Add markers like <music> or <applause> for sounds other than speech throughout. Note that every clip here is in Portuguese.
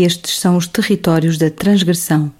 Estes são os territórios da transgressão.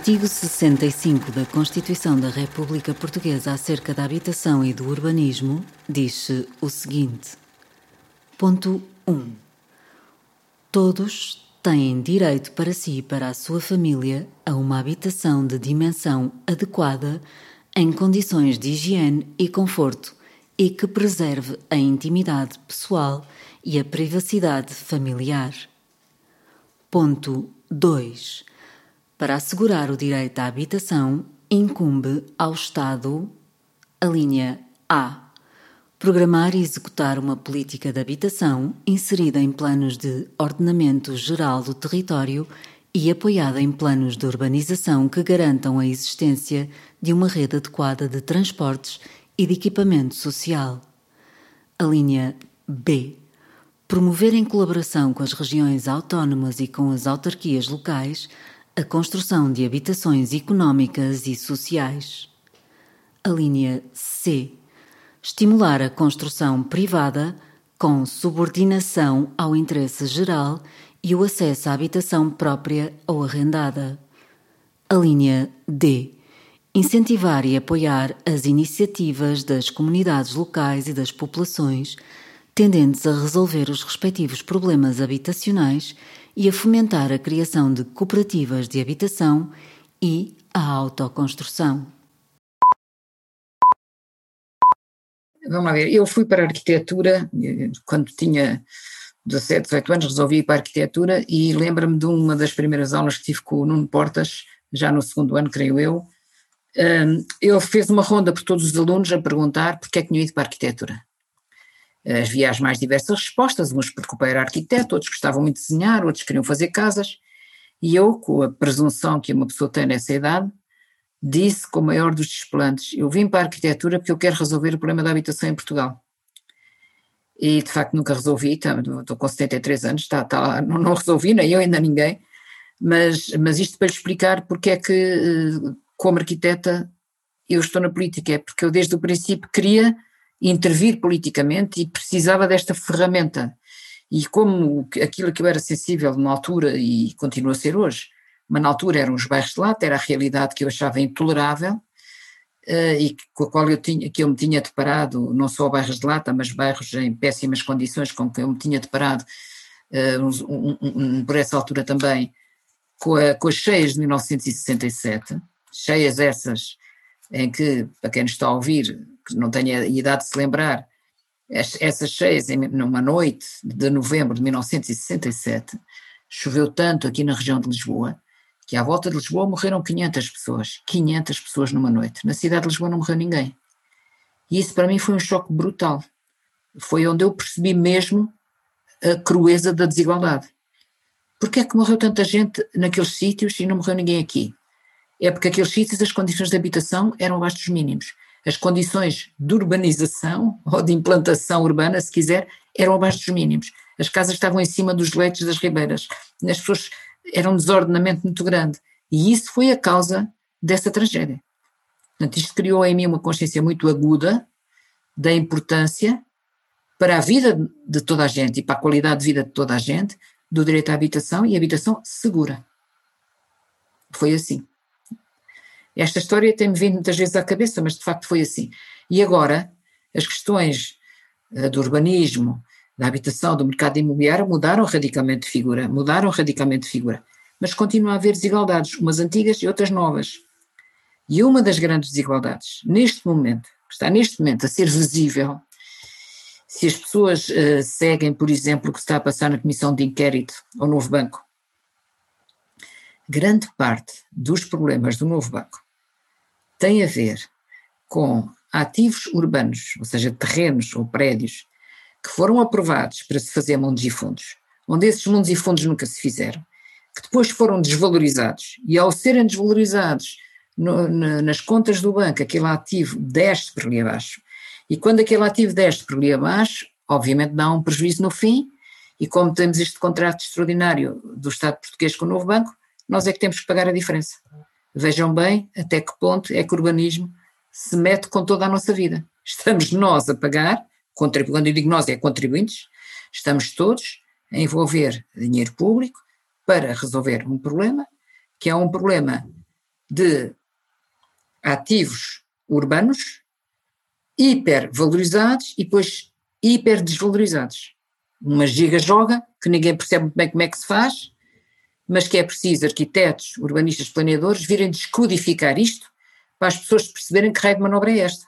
Artigo 65 da Constituição da República Portuguesa acerca da habitação e do urbanismo, diz-se o seguinte: Ponto 1. Todos têm direito para si e para a sua família a uma habitação de dimensão adequada, em condições de higiene e conforto e que preserve a intimidade pessoal e a privacidade familiar. Ponto 2 para assegurar o direito à habitação, incumbe ao Estado a linha A. Programar e executar uma política de habitação inserida em planos de ordenamento geral do território e apoiada em planos de urbanização que garantam a existência de uma rede adequada de transportes e de equipamento social. A linha B. Promover em colaboração com as regiões autónomas e com as autarquias locais a construção de habitações económicas e sociais. A linha C. Estimular a construção privada com subordinação ao interesse geral e o acesso à habitação própria ou arrendada. A linha D. Incentivar e apoiar as iniciativas das comunidades locais e das populações tendentes a resolver os respectivos problemas habitacionais e a fomentar a criação de cooperativas de habitação e a autoconstrução. Vamos lá ver, eu fui para a arquitetura quando tinha 17, 18 anos, resolvi ir para a arquitetura e lembro-me de uma das primeiras aulas que tive com o Nuno Portas, já no segundo ano, creio eu. Ele fez uma ronda por todos os alunos a perguntar porque é que tinham ido para a arquitetura. Havia as mais diversas respostas, uns porque o pai era arquiteto, outros gostavam muito de desenhar, outros queriam fazer casas, e eu, com a presunção que uma pessoa tem nessa idade, disse com o maior dos desplantes, eu vim para a arquitetura porque eu quero resolver o problema da habitação em Portugal. E de facto nunca resolvi, estou com 73 anos, está, está, não, não resolvi, nem eu, ainda ninguém, mas, mas isto para lhe explicar porque é que, eh, como arquiteta, eu estou na política, é porque eu desde o princípio queria intervir politicamente e precisava desta ferramenta. E como aquilo que eu era sensível na altura e continuo a ser hoje, mas na altura eram os bairros de lata, era a realidade que eu achava intolerável, uh, e com a qual eu tinha, que eu me tinha deparado, não só bairros de lata, mas bairros em péssimas condições com que eu me tinha deparado uh, um, um, um, por essa altura também, com, a, com as cheias de 1967, cheias essas em que, para quem nos está a ouvir, não tenha idade de se lembrar, essas cheias, numa noite de novembro de 1967, choveu tanto aqui na região de Lisboa que à volta de Lisboa morreram 500 pessoas, 500 pessoas numa noite. Na cidade de Lisboa não morreu ninguém. E isso para mim foi um choque brutal. Foi onde eu percebi mesmo a crueza da desigualdade. Porquê é que morreu tanta gente naqueles sítios e não morreu ninguém aqui? É porque aqueles sítios as condições de habitação eram abaixo dos mínimos. As condições de urbanização ou de implantação urbana, se quiser, eram abaixo dos mínimos. As casas estavam em cima dos leitos das ribeiras. As pessoas era um desordenamento muito grande. E isso foi a causa dessa tragédia. Portanto, isto criou em mim uma consciência muito aguda da importância para a vida de toda a gente e para a qualidade de vida de toda a gente do direito à habitação e habitação segura. Foi assim. Esta história tem-me vindo muitas vezes à cabeça, mas de facto foi assim. E agora, as questões uh, do urbanismo, da habitação, do mercado imobiliário mudaram radicalmente de figura, mudaram radicalmente de figura, mas continua a haver desigualdades, umas antigas e outras novas. E uma das grandes desigualdades, neste momento, está neste momento a ser visível, se as pessoas uh, seguem, por exemplo, o que está a passar na Comissão de Inquérito ao Novo Banco, grande parte dos problemas do Novo Banco tem a ver com ativos urbanos, ou seja, terrenos ou prédios, que foram aprovados para se fazer mundos e fundos, onde esses mundos e fundos nunca se fizeram, que depois foram desvalorizados e ao serem desvalorizados no, na, nas contas do banco, aquele ativo desce por ali abaixo. E quando aquele ativo desce por ali abaixo, obviamente dá um prejuízo no fim, e como temos este contrato extraordinário do Estado português com o novo banco, nós é que temos que pagar a diferença. Vejam bem até que ponto é que o urbanismo se mete com toda a nossa vida. Estamos nós a pagar quando eu digo nós, é contribuintes, estamos todos a envolver dinheiro público para resolver um problema, que é um problema de ativos urbanos hipervalorizados e depois hiperdesvalorizados. Uma giga-joga que ninguém percebe muito bem como é que se faz, mas que é preciso arquitetos, urbanistas, planeadores virem descodificar isto para as pessoas perceberem que raio de manobra é esta.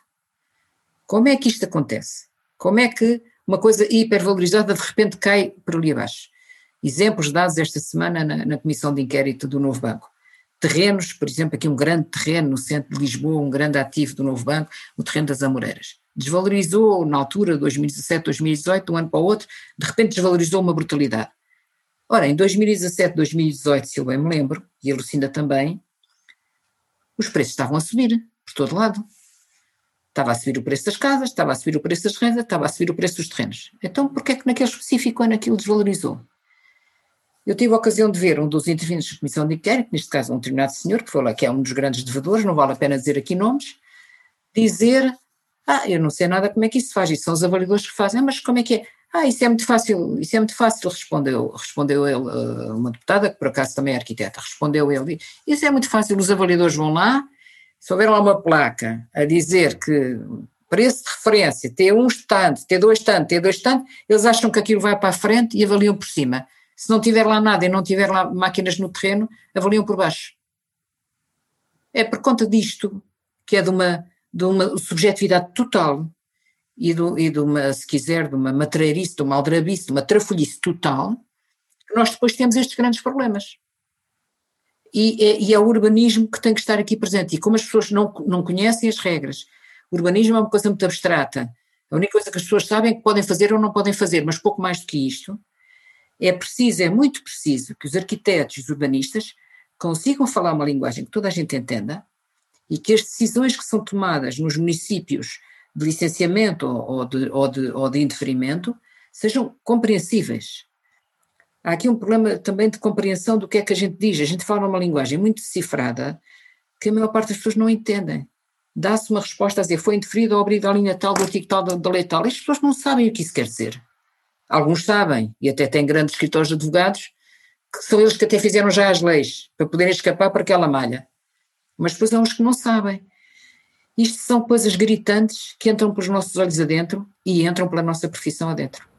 Como é que isto acontece? Como é que uma coisa hipervalorizada de repente cai por ali abaixo? Exemplos dados esta semana na, na Comissão de Inquérito do Novo Banco. Terrenos, por exemplo, aqui um grande terreno no centro de Lisboa, um grande ativo do Novo Banco, o terreno das Amoreiras. Desvalorizou na altura, 2017, 2018, de um ano para o outro, de repente desvalorizou uma brutalidade. Ora, em 2017, 2018, se eu bem me lembro, e a Lucinda também, os preços estavam a subir por todo lado. Estava a subir o preço das casas, estava a subir o preço das rendas, estava a subir o preço dos terrenos. Então, porquê é que naquele específico ano aquilo desvalorizou? Eu tive a ocasião de ver um dos intervenientes da Comissão de Inquérito, neste caso um determinado senhor, que foi lá, que é um dos grandes devedores, não vale a pena dizer aqui nomes, dizer, ah, eu não sei nada como é que isso se faz, isso são os avaliadores que fazem, ah, mas como é que é? Ah, isso é muito fácil, isso é muito fácil, respondeu, respondeu ele, uma deputada, que por acaso também é arquiteta, respondeu ele, isso é muito fácil, os avaliadores vão lá, se houver lá uma placa a dizer que preço de referência, T1 tanto, T2 tanto, T2 tanto, eles acham que aquilo vai para a frente e avaliam por cima. Se não tiver lá nada e não tiver lá máquinas no terreno, avaliam por baixo. É por conta disto, que é de uma, de uma subjetividade total e, do, e de uma, se quiser, de uma matreirice, de uma aldrabice, de uma trafolhice total, nós depois temos estes grandes problemas. E é, e é, o urbanismo que tem que estar aqui presente. E como as pessoas não, não conhecem as regras, o urbanismo é uma coisa muito abstrata. A única coisa que as pessoas sabem é que podem fazer ou não podem fazer, mas pouco mais do que isto. É preciso, é muito preciso que os arquitetos e os urbanistas consigam falar uma linguagem que toda a gente entenda e que as decisões que são tomadas nos municípios de licenciamento ou de, ou de, ou de indeferimento sejam compreensíveis. Há aqui um problema também de compreensão do que é que a gente diz. A gente fala uma linguagem muito decifrada que a maior parte das pessoas não entendem. Dá-se uma resposta a dizer foi indeferido ao abrigo da linha tal, do artigo tal, da lei tal. As pessoas não sabem o que isso quer dizer. Alguns sabem, e até têm grandes escritores de advogados, que são eles que até fizeram já as leis, para poderem escapar para aquela malha. Mas depois há uns que não sabem. Isto são coisas gritantes que entram pelos nossos olhos adentro e entram pela nossa profissão adentro.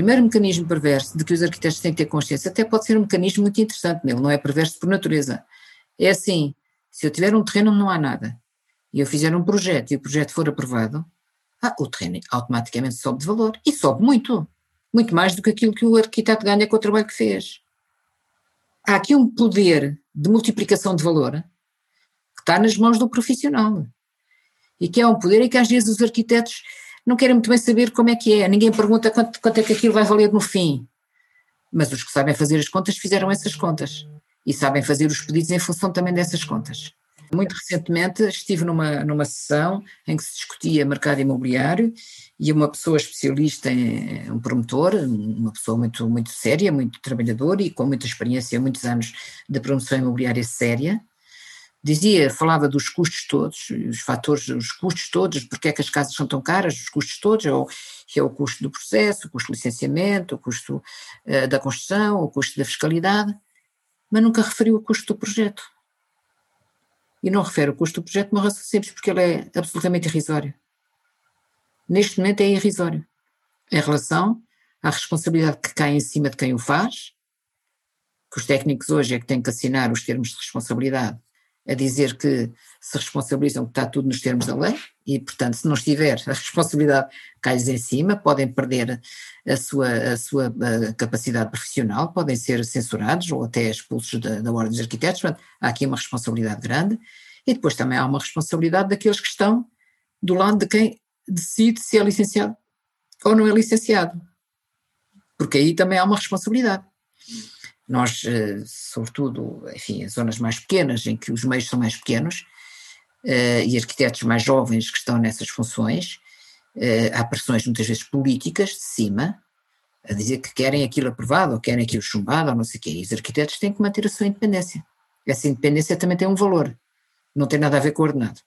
Primeiro mecanismo perverso de que os arquitetos têm que ter consciência até pode ser um mecanismo muito interessante nele, não é perverso por natureza. É assim, se eu tiver um terreno onde não há nada e eu fizer um projeto e o projeto for aprovado, ah, o terreno automaticamente sobe de valor e sobe muito, muito mais do que aquilo que o arquiteto ganha com o trabalho que fez. Há aqui um poder de multiplicação de valor que está nas mãos do profissional e que é um poder e que às vezes os arquitetos não querem muito bem saber como é que é, ninguém pergunta quanto, quanto é que aquilo vai valer no fim. Mas os que sabem fazer as contas fizeram essas contas e sabem fazer os pedidos em função também dessas contas. Muito recentemente estive numa, numa sessão em que se discutia mercado imobiliário e uma pessoa especialista, um promotor, uma pessoa muito, muito séria, muito trabalhadora e com muita experiência, muitos anos de promoção imobiliária séria, dizia, falava dos custos todos, os fatores, os custos todos, porque é que as casas são tão caras, os custos todos, é o, é o custo do processo, o custo do licenciamento, o custo uh, da construção, o custo da fiscalidade, mas nunca referiu o custo do projeto. E não refere o custo do projeto razão simples, porque ele é absolutamente irrisório. Neste momento é irrisório. Em relação à responsabilidade que cai em cima de quem o faz, que os técnicos hoje é que têm que assinar os termos de responsabilidade a dizer que se responsabilizam que está tudo nos termos da lei e, portanto, se não estiver, a responsabilidade cai-lhes em cima, podem perder a sua, a sua a capacidade profissional, podem ser censurados ou até expulsos da, da Ordem dos Arquitetos, portanto, há aqui uma responsabilidade grande. E depois também há uma responsabilidade daqueles que estão do lado de quem decide se é licenciado ou não é licenciado, porque aí também há uma responsabilidade. Nós, eh, sobretudo, enfim, as zonas mais pequenas, em que os meios são mais pequenos, eh, e arquitetos mais jovens que estão nessas funções, eh, há pressões muitas vezes políticas de cima, a dizer que querem aquilo aprovado, ou querem aquilo chumbado, ou não sei o quê. E os arquitetos têm que manter a sua independência. Essa independência também tem um valor, não tem nada a ver com o ordenado.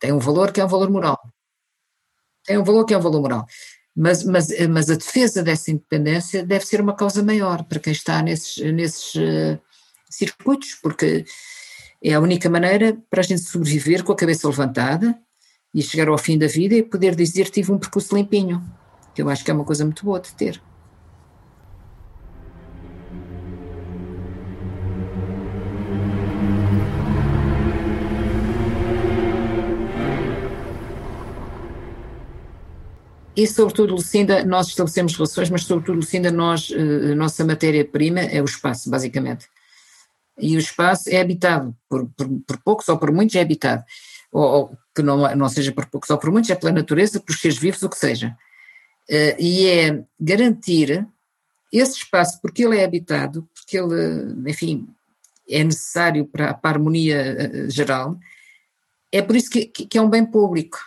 Tem um valor que é um valor moral. Tem um valor que é um valor moral. Mas, mas, mas a defesa dessa independência deve ser uma causa maior para quem está nesses, nesses uh, circuitos, porque é a única maneira para a gente sobreviver com a cabeça levantada e chegar ao fim da vida e poder dizer tive um percurso limpinho, que eu acho que é uma coisa muito boa de ter. E, sobretudo, Lucinda, nós estabelecemos relações, mas, sobretudo, Lucinda, nós, eh, a nossa matéria-prima é o espaço, basicamente. E o espaço é habitado, por, por, por poucos ou por muitos é habitado. Ou, ou, que não, não seja por poucos ou por muitos, é pela natureza, por seres vivos, o que seja. Uh, e é garantir esse espaço, porque ele é habitado, porque ele, enfim, é necessário para, para a harmonia uh, geral, é por isso que, que é um bem público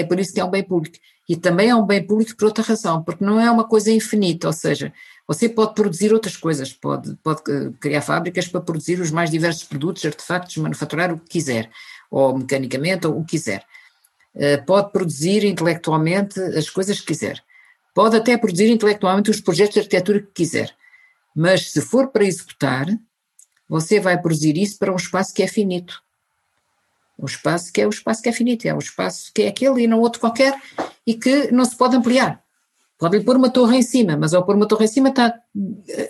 é por isso que é um bem público. E também é um bem público por outra razão, porque não é uma coisa infinita, ou seja, você pode produzir outras coisas, pode, pode eh, criar fábricas para produzir os mais diversos produtos, artefactos, manufaturar o que quiser, ou mecanicamente, ou o que quiser. Eh, pode produzir intelectualmente as coisas que quiser. Pode até produzir intelectualmente os projetos de arquitetura que quiser. Mas se for para executar, você vai produzir isso para um espaço que é finito o espaço que é o espaço que é finito, é o espaço que é aquele e não outro qualquer e que não se pode ampliar. Pode-lhe pôr uma torre em cima, mas ao pôr uma torre em cima está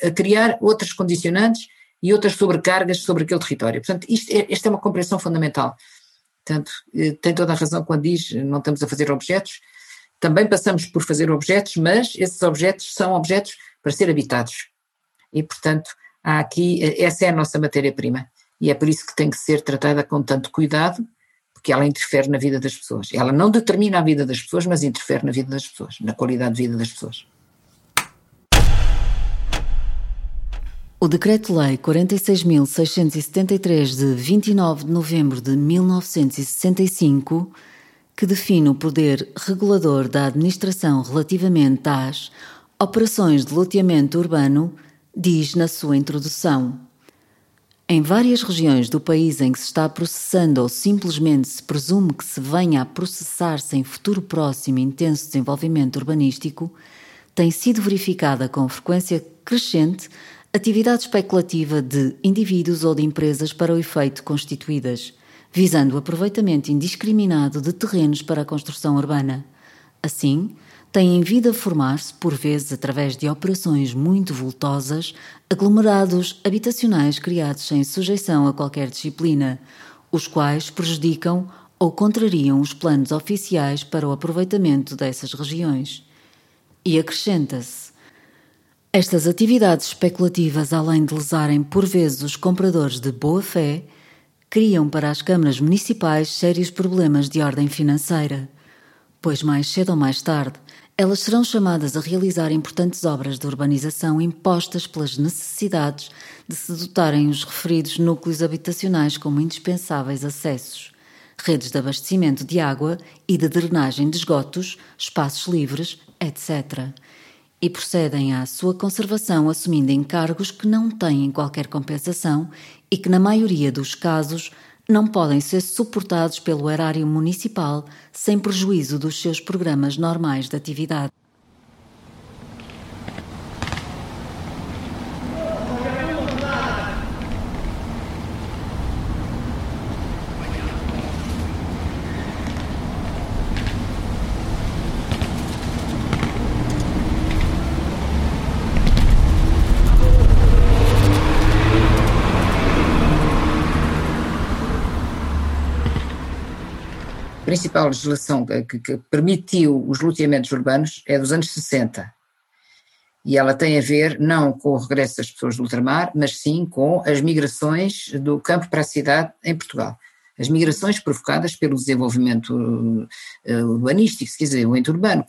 a criar outras condicionantes e outras sobrecargas sobre aquele território. Portanto, isto é, esta é uma compreensão fundamental. Portanto, eh, tem toda a razão quando diz não estamos a fazer objetos, também passamos por fazer objetos, mas esses objetos são objetos para ser habitados. E, portanto, há aqui, eh, essa é a nossa matéria-prima e é por isso que tem que ser tratada com tanto cuidado, porque ela interfere na vida das pessoas. Ela não determina a vida das pessoas, mas interfere na vida das pessoas, na qualidade de vida das pessoas. O Decreto-Lei 46.673 de 29 de novembro de 1965, que define o poder regulador da administração relativamente às operações de loteamento urbano, diz na sua introdução. Em várias regiões do país em que se está processando ou simplesmente se presume que se venha a processar-se em futuro próximo intenso desenvolvimento urbanístico, tem sido verificada com frequência crescente atividade especulativa de indivíduos ou de empresas para o efeito constituídas, visando o aproveitamento indiscriminado de terrenos para a construção urbana. Assim, têm vindo a formar-se, por vezes através de operações muito voltosas, aglomerados habitacionais criados sem sujeição a qualquer disciplina, os quais prejudicam ou contrariam os planos oficiais para o aproveitamento dessas regiões. E acrescenta-se. Estas atividades especulativas, além de lesarem por vezes os compradores de boa fé, criam para as câmaras municipais sérios problemas de ordem financeira, pois mais cedo ou mais tarde elas serão chamadas a realizar importantes obras de urbanização impostas pelas necessidades de se dotarem os referidos núcleos habitacionais como indispensáveis acessos, redes de abastecimento de água e de drenagem de esgotos, espaços livres, etc. E procedem à sua conservação assumindo encargos que não têm qualquer compensação e que, na maioria dos casos, não podem ser suportados pelo erário municipal sem prejuízo dos seus programas normais de atividade. Principal legislação que, que, permitiu os loteamentos urbanos é dos anos 60. E ela tem a ver não com o regresso das pessoas do ultramar, mas sim com as migrações do campo para a cidade em Portugal. As migrações provocadas pelo desenvolvimento uh, urbanístico, se quiser, o interurbano.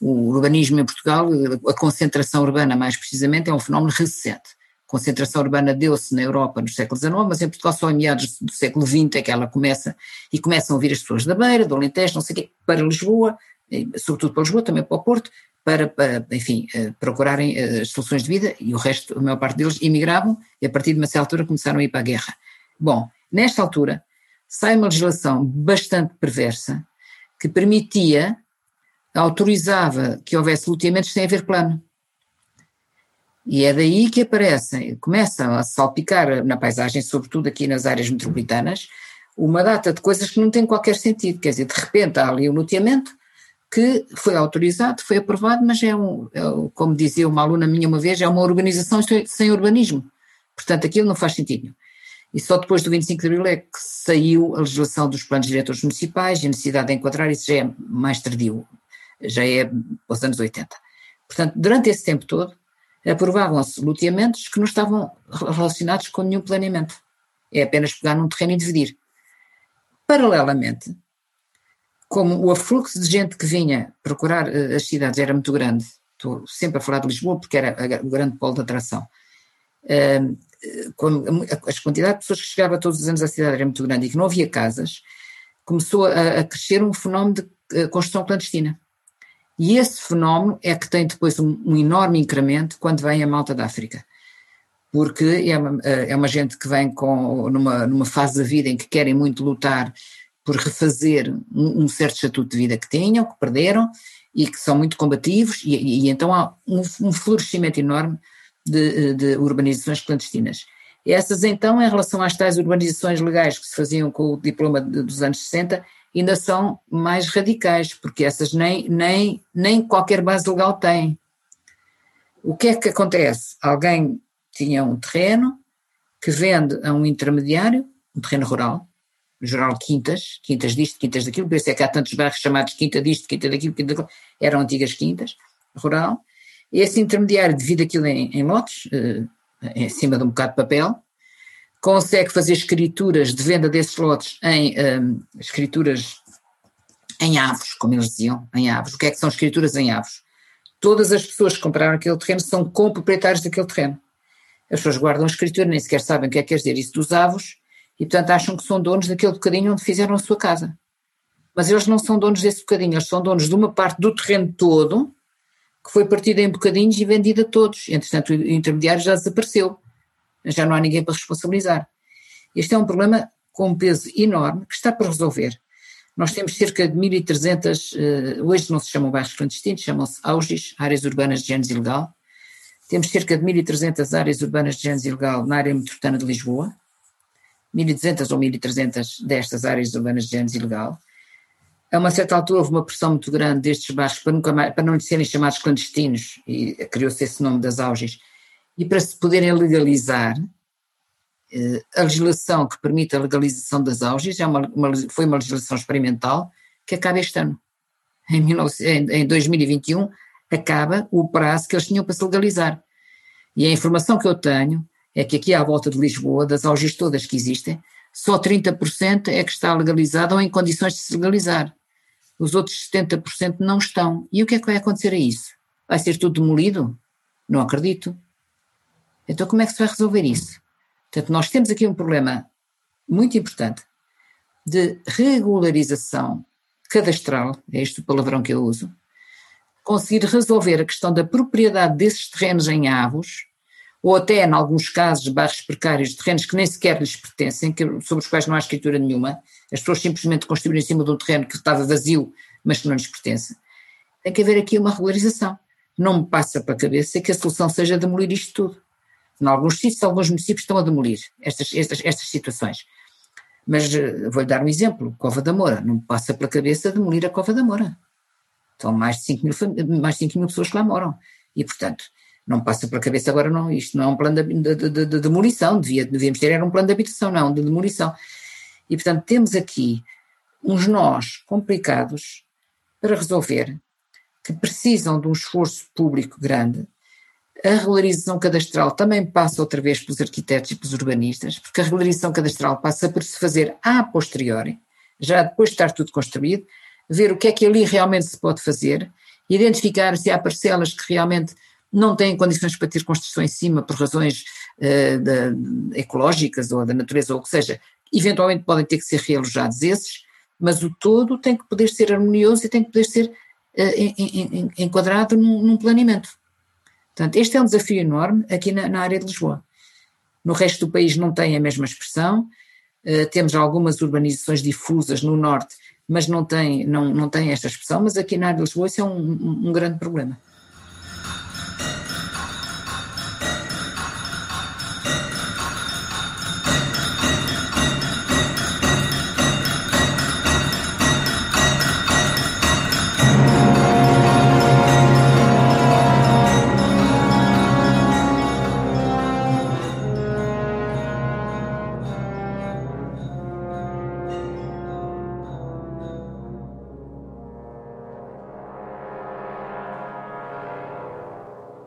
O urbanismo em Portugal, a concentração urbana mais precisamente, é um fenómeno recente concentração urbana deu-se na Europa no século XIX, mas em Portugal só em meados do século XX é que ela começa, e começam a vir as pessoas da Beira, do Alentejo, não sei o quê, para Lisboa, sobretudo para Lisboa, também para o Porto, para, para enfim, eh, procurarem eh, as soluções de vida, e o resto, a maior parte deles, emigravam, e a partir de uma certa altura começaram a ir para a guerra. Bom, nesta altura, sai uma legislação bastante perversa, que permitia, autorizava que houvesse loteamentos sem haver plano. E é daí que aparecem, começam a salpicar na paisagem, sobretudo aqui nas áreas metropolitanas, uma data de coisas que não têm qualquer sentido. Quer dizer, de repente há ali um loteamento que foi autorizado, foi aprovado, mas é um, é, como dizia uma aluna minha uma vez, é uma organização sem urbanismo. Portanto, aquilo não faz sentido. E só depois do 25 de Abril é que saiu a legislação dos planos diretores municipais e a necessidade de enquadrar, isso já é mais tardio, já é aos anos 80. Portanto, durante esse tempo todo, aprovavam-se loteamentos que não estavam relacionados com nenhum planeamento. É apenas pegar num terreno e dividir. Paralelamente, como o afluxo de gente que vinha procurar uh, as cidades era muito grande, estou sempre a falar de Lisboa porque era a, o grande polo de atração, uh, as quantidades de pessoas que chegavam todos os anos à cidade era muito grande e que não havia casas, começou a, a crescer um fenómeno de uh, construção clandestina. E esse fenómeno é que tem depois um, um enorme incremento quando vem a malta da África porque é uma, é uma gente que vem com, numa, numa fase da vida em que querem muito lutar por refazer um, um certo estatuto de vida que tinham, que perderam e que são muito combativos, e, e, e então há um, um florescimento enorme de, de, urbanizações clandestinas. Essas, então, em relação às tais urbanizações legais que se faziam com o diploma de, dos anos 60, ainda são mais radicais, porque essas nem, nem, nem qualquer base legal têm. O que é que acontece? Alguém tinha um terreno que vende a um intermediário, um terreno rural, geral quintas, quintas disto, quintas daquilo, por isso é que há tantos bairros chamados quinta disto, quinta daquilo, quinta daquilo, eram antigas quintas, rural. Esse intermediário divide aquilo em, em lotes, eh, em cima de um bocado de papel, consegue fazer escrituras de venda desses lotes em eh, escrituras em avos, como eles diziam, em avos. O que é que são escrituras em avos? Todas as pessoas que compraram aquele terreno são comproprietários daquele terreno. As pessoas guardam a escritura, nem sequer sabem o que é que quer dizer isso dos avos, e portanto acham que são donos daquele bocadinho onde fizeram a sua casa. Mas eles não são donos desse bocadinho, eles são donos de uma parte do terreno todo que foi partida em bocadinhos e vendida a todos. Entretanto, o intermediário já desapareceu, já não há ninguém para responsabilizar. Este é um problema com um peso enorme que está para resolver. Nós temos cerca de 1.300, eh, hoje não se chamam bairros clandestinos, chamam-se AUGIS, áreas urbanas de género ilegal. Temos cerca de 1.300 áreas urbanas de género ilegal na área metropolitana de Lisboa. 1.200 ou 1.300 destas áreas urbanas de género ilegal. A uma certa altura houve uma pressão muito grande destes bairros para, nunca mais, para não serem chamados clandestinos, e criou-se esse nome das auges, e para se poderem legalizar, eh, a legislação que permite a legalização das auges é uma, uma, foi uma legislação experimental que acaba este ano. Em, 19, em 2021 acaba o prazo que eles tinham para se legalizar. E a informação que eu tenho é que aqui à volta de Lisboa, das auges todas que existem, só 30% é que está legalizado ou em condições de se legalizar. Os outros 70% não estão. E o que é que vai acontecer a isso? Vai ser tudo demolido? Não acredito. Então como é que se vai resolver isso? Portanto, nós temos aqui um problema muito importante de regularização cadastral, é este o palavrão que eu uso, conseguir resolver a questão da propriedade desses terrenos em avos, ou até, em alguns casos, bairros precários, terrenos que nem sequer lhes pertencem, que, sobre os quais não há escritura nenhuma, as pessoas simplesmente construíram em cima de um terreno que estava vazio, mas que não lhes pertence. Tem que haver aqui uma regularização. Não me passa para a cabeça que a solução seja demolir isto tudo. Em alguns sítios, alguns municípios estão a demolir estas, estas, estas situações. Mas uh, vou-lhe dar um exemplo: Cova da Moura. Não passa pela cabeça demolir a Cova da Moura. Estão mais de 5 mil, mais de 5 mil pessoas que lá moram. E, portanto, não passa pela cabeça agora, não, isto não é um plano de, de, de, de demolição, devia, devíamos ter, era um plano de habitação, não, de demolição. E, portanto, temos aqui uns nós complicados para resolver, que precisam de um esforço público grande. A regularização cadastral também passa outra vez pelos arquitetos e pelos urbanistas, porque a regularização cadastral passa por se fazer a posteriori, já depois de estar tudo construído, ver o que é que ali realmente se pode fazer, identificar se há parcelas que realmente não têm condições para ter construção em cima por razões uh, de, ecológicas ou da natureza ou o que seja, eventualmente podem ter que ser realojados esses, mas o todo tem que poder ser harmonioso e tem que poder ser uh, enquadrado num, num, planeamento. Portanto, este é um desafio enorme aqui na, na, área de Lisboa. No resto do país não tem a mesma expressão, uh, temos algumas urbanizações difusas no norte, mas não tem, não, não tem esta expressão, mas aqui na área de Lisboa isso é um, um, um grande problema.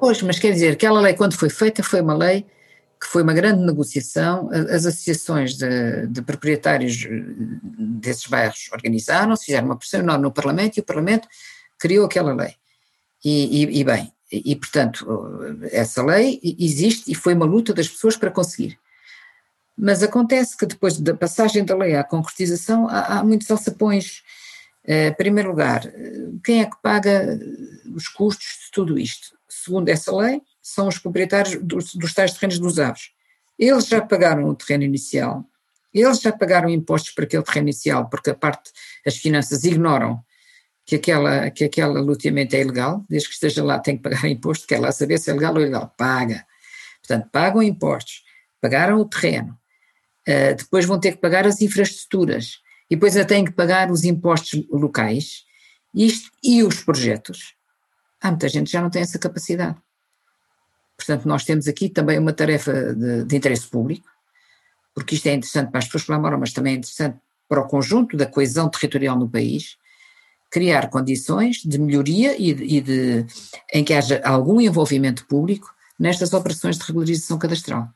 Pois, mas quer dizer, aquela lei, quando foi feita, foi uma lei que foi uma grande negociação, as associações de, de proprietários eh, desses bairros organizaram-se, fizeram uma pressão enorme no Parlamento e o Parlamento criou aquela lei. E, e, e bem, e, e, portanto, essa lei existe e foi uma luta das pessoas para conseguir. Mas acontece que depois da passagem da lei à concretização há, há muitos alçapões. Eh, em primeiro lugar, quem é que paga os custos de tudo isto? Segundo essa lei, são os proprietários dos, dos tais terrenos dos aves. Eles já pagaram o terreno inicial, eles já pagaram impostos para aquele terreno inicial, porque a parte, as finanças ignoram que, aquela, que aquele loteamento é ilegal, desde que esteja lá tem que pagar <laughs> imposto, quer lá saber se é legal ou ilegal, paga. Portanto, pagam impostos, pagaram o terreno, uh, depois vão ter que pagar as infraestruturas, e depois têm que pagar os impostos locais, isto e os projetos. Há muita gente que já não tem essa capacidade. Portanto, nós temos aqui também uma tarefa de, de interesse público, porque isto é interessante para as pessoas que lá moram, mas também é interessante para o conjunto da coesão territorial no país, criar condições de melhoria e de, e de, em que haja algum envolvimento público nestas operações de regularização cadastral.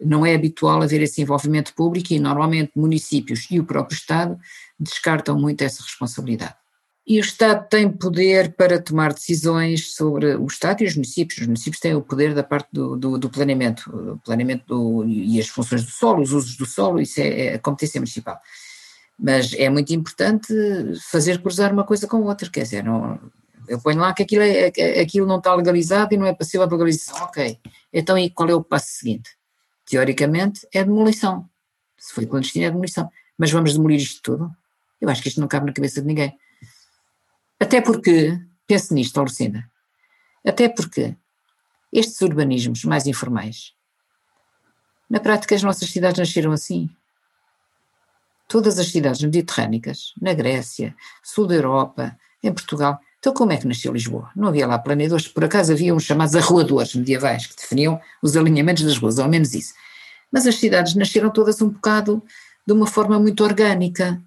Não é habitual haver esse envolvimento público e normalmente municípios e o próprio Estado descartam muito essa responsabilidade. E o Estado tem poder para tomar decisões sobre o Estado e os municípios. Os municípios têm o poder da parte do, do, do planeamento, o planeamento do, e as funções do solo, os usos do solo, isso é, é competência municipal. Mas é muito importante fazer cruzar uma coisa com outra, quer dizer, não, eu ponho lá que aquilo, é, aquilo não está legalizado e não é passível de legalização. Ok, então e qual é o passo seguinte? Teoricamente é demolição. Se foi clandestino é demolição. Mas vamos demolir isto tudo? Eu acho que isto não cabe na cabeça de ninguém. Até porque, pense nisto, Lucinda, até porque estes urbanismos mais informais, na prática as nossas cidades nasceram assim. Todas as cidades mediterrânicas, na Grécia, sul da Europa, em Portugal, então como é que nasceu Lisboa? Não havia lá planeadores, por acaso havia uns chamados arruadores medievais que definiam os alinhamentos das ruas, ou menos isso. Mas as cidades nasceram todas um bocado de uma forma muito orgânica,